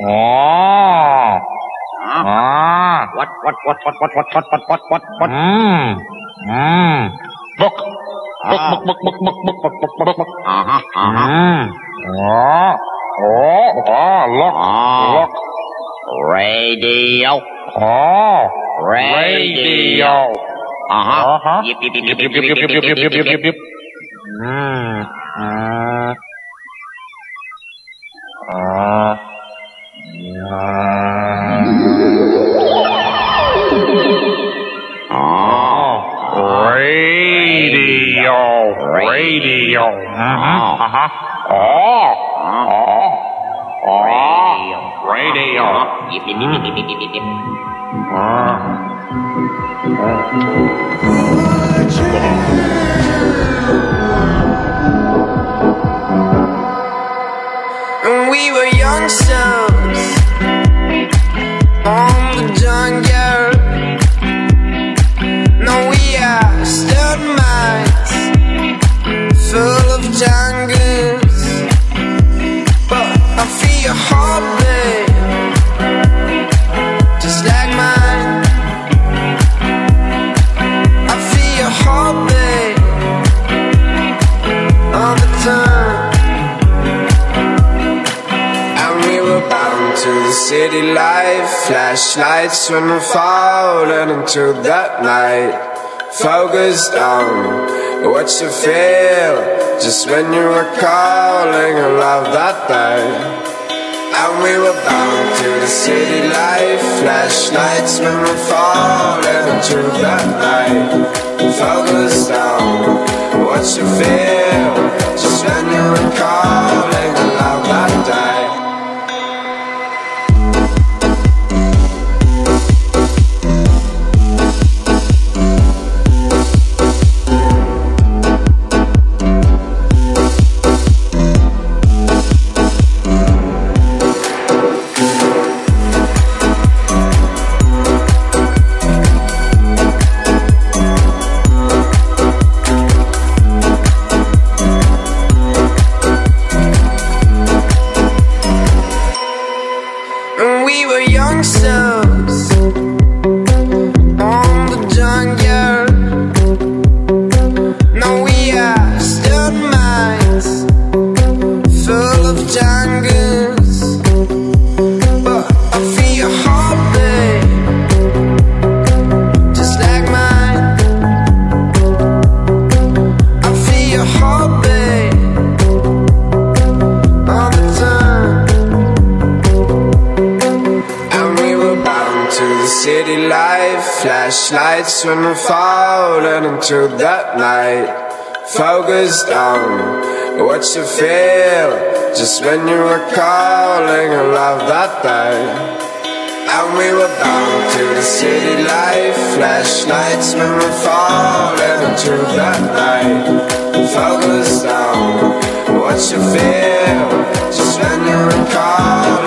Oh. Ah. What, what, what, what, what, what, what, what, what, what, what? Mmm. Mmm. Book. Book, Ah. book, book, book, book, book, book, book, book, book. Uh-huh, uh-huh. Mmm. Oh. Oh. Oh, look. Ah. Look. Radio. Oh. Radio. Uh-huh. Uh-huh. Yip, yip, yip, Yip, yip, yip, yip, yip, yip, yip, yip, yip, yip. Mmm. Mm. Ah. Radio. Uh-huh. Oh. Radio. Radio. Flashlights when we're falling into that night. Focused on what you feel. Just when you were calling a love that day. And we were bound to the city life. Flashlights when we're falling into that night. Focused on what you feel. Just when you were calling what you feel. Just when you were calling a love that day. And we were bound to the city life. Flashlights when we're falling into that night. Focus on what you feel. Just when you were calling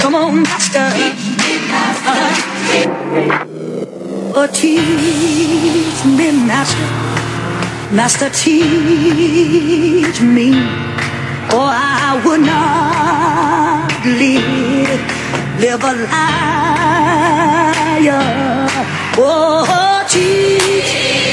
Come on, master. Uh, oh, teach me, master. Master, teach me. Or I would not live, live a liar. Oh, oh teach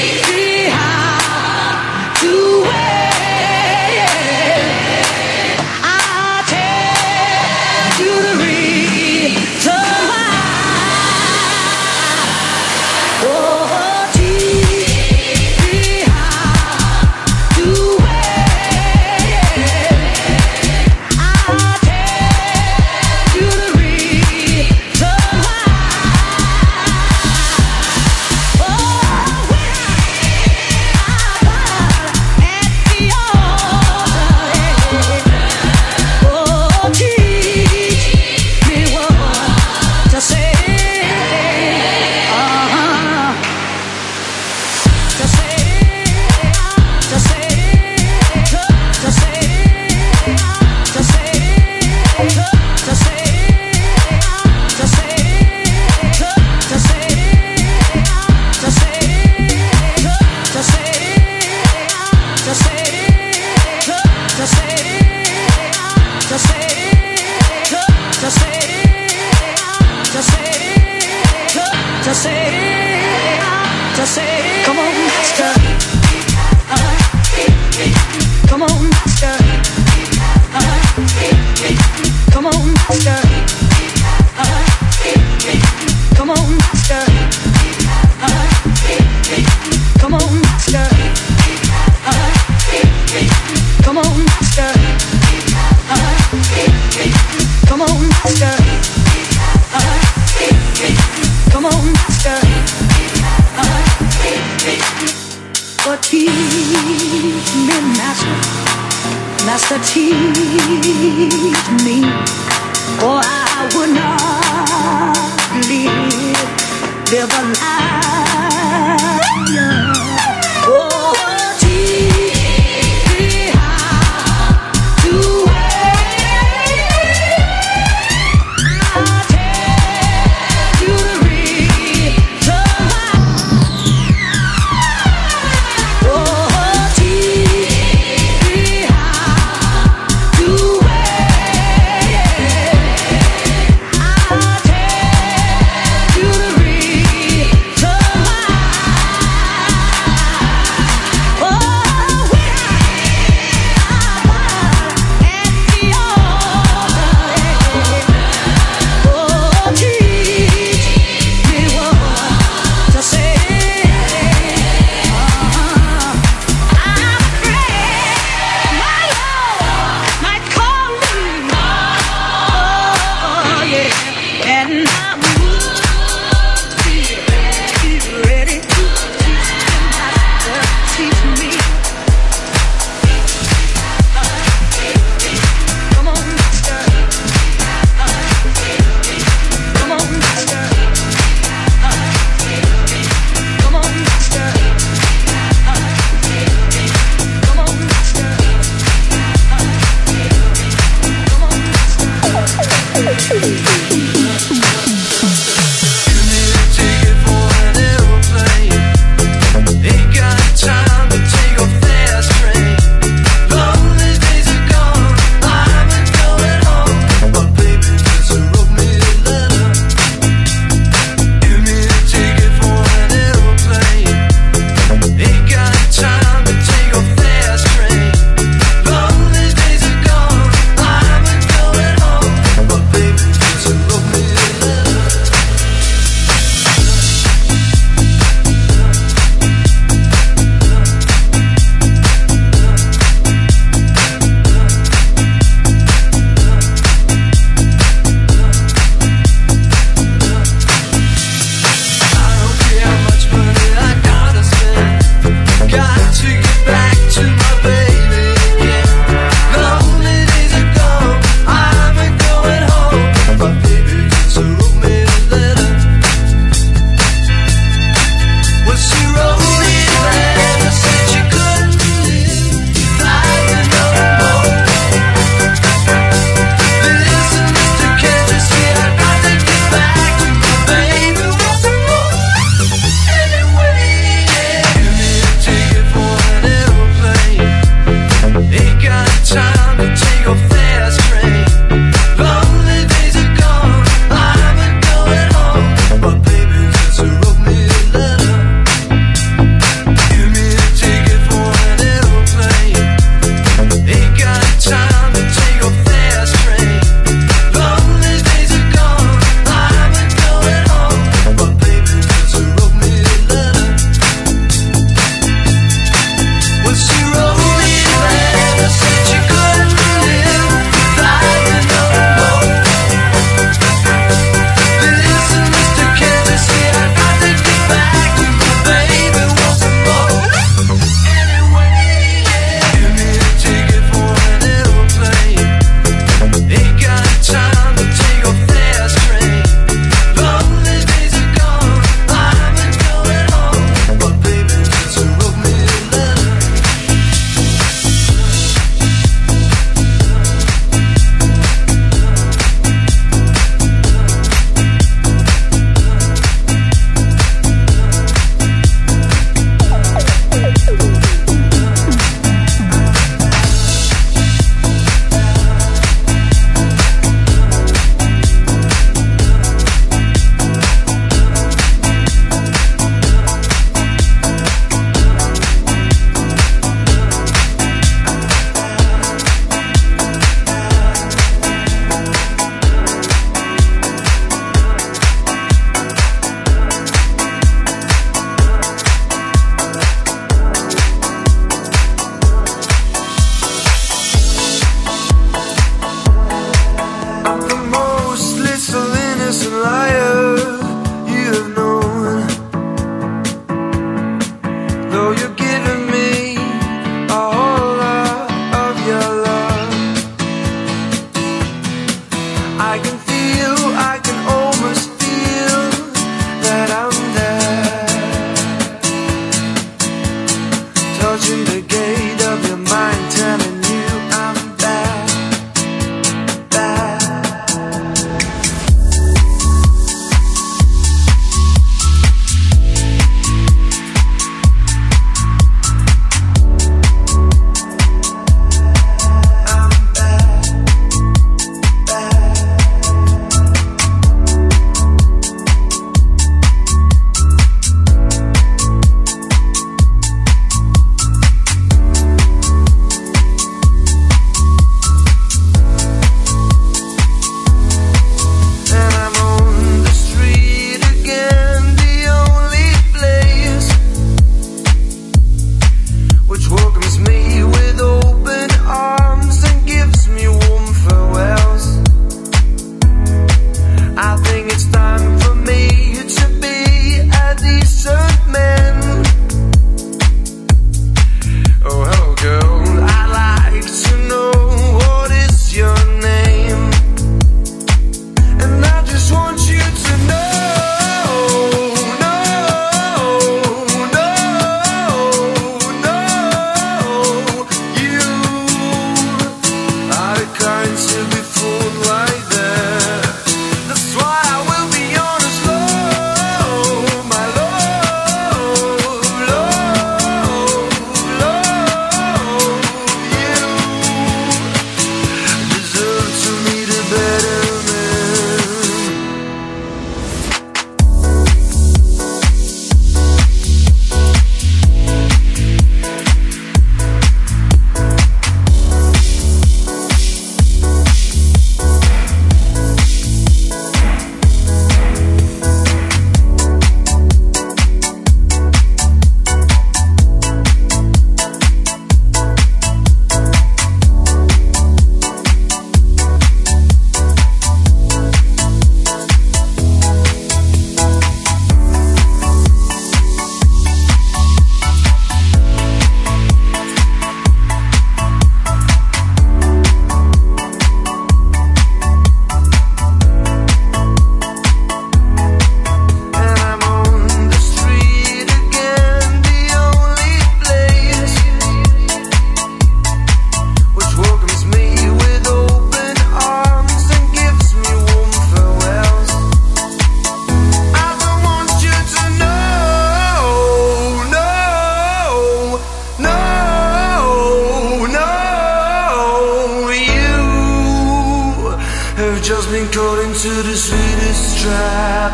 You've just been caught into the sweetest trap.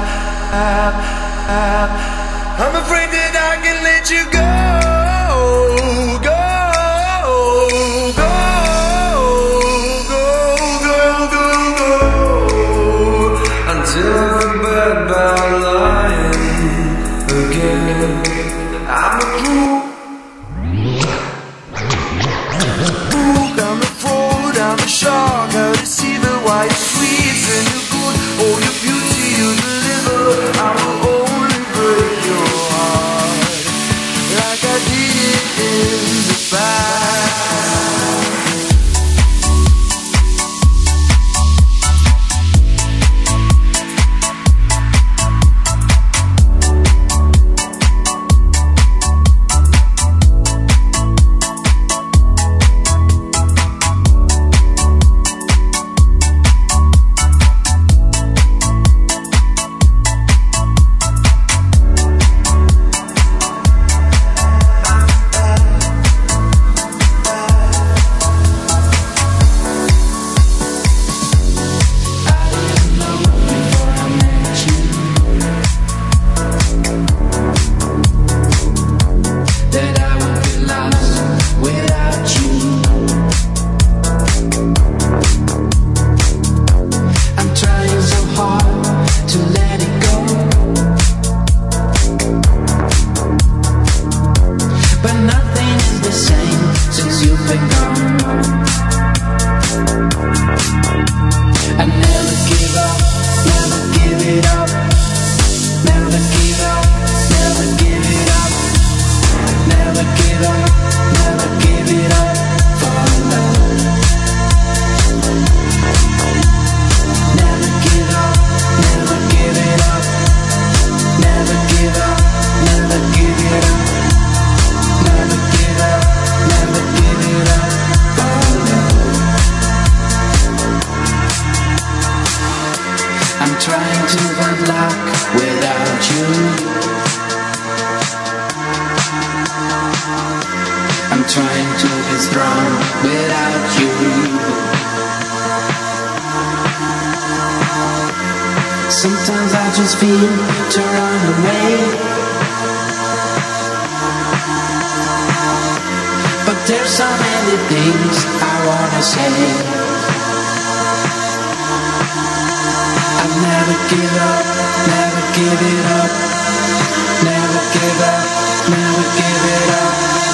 I'm afraid that I can let you go. Sometimes I just feel to run away. But there's so many things I wanna say. I never give up, never give it up, never give up, never give it up.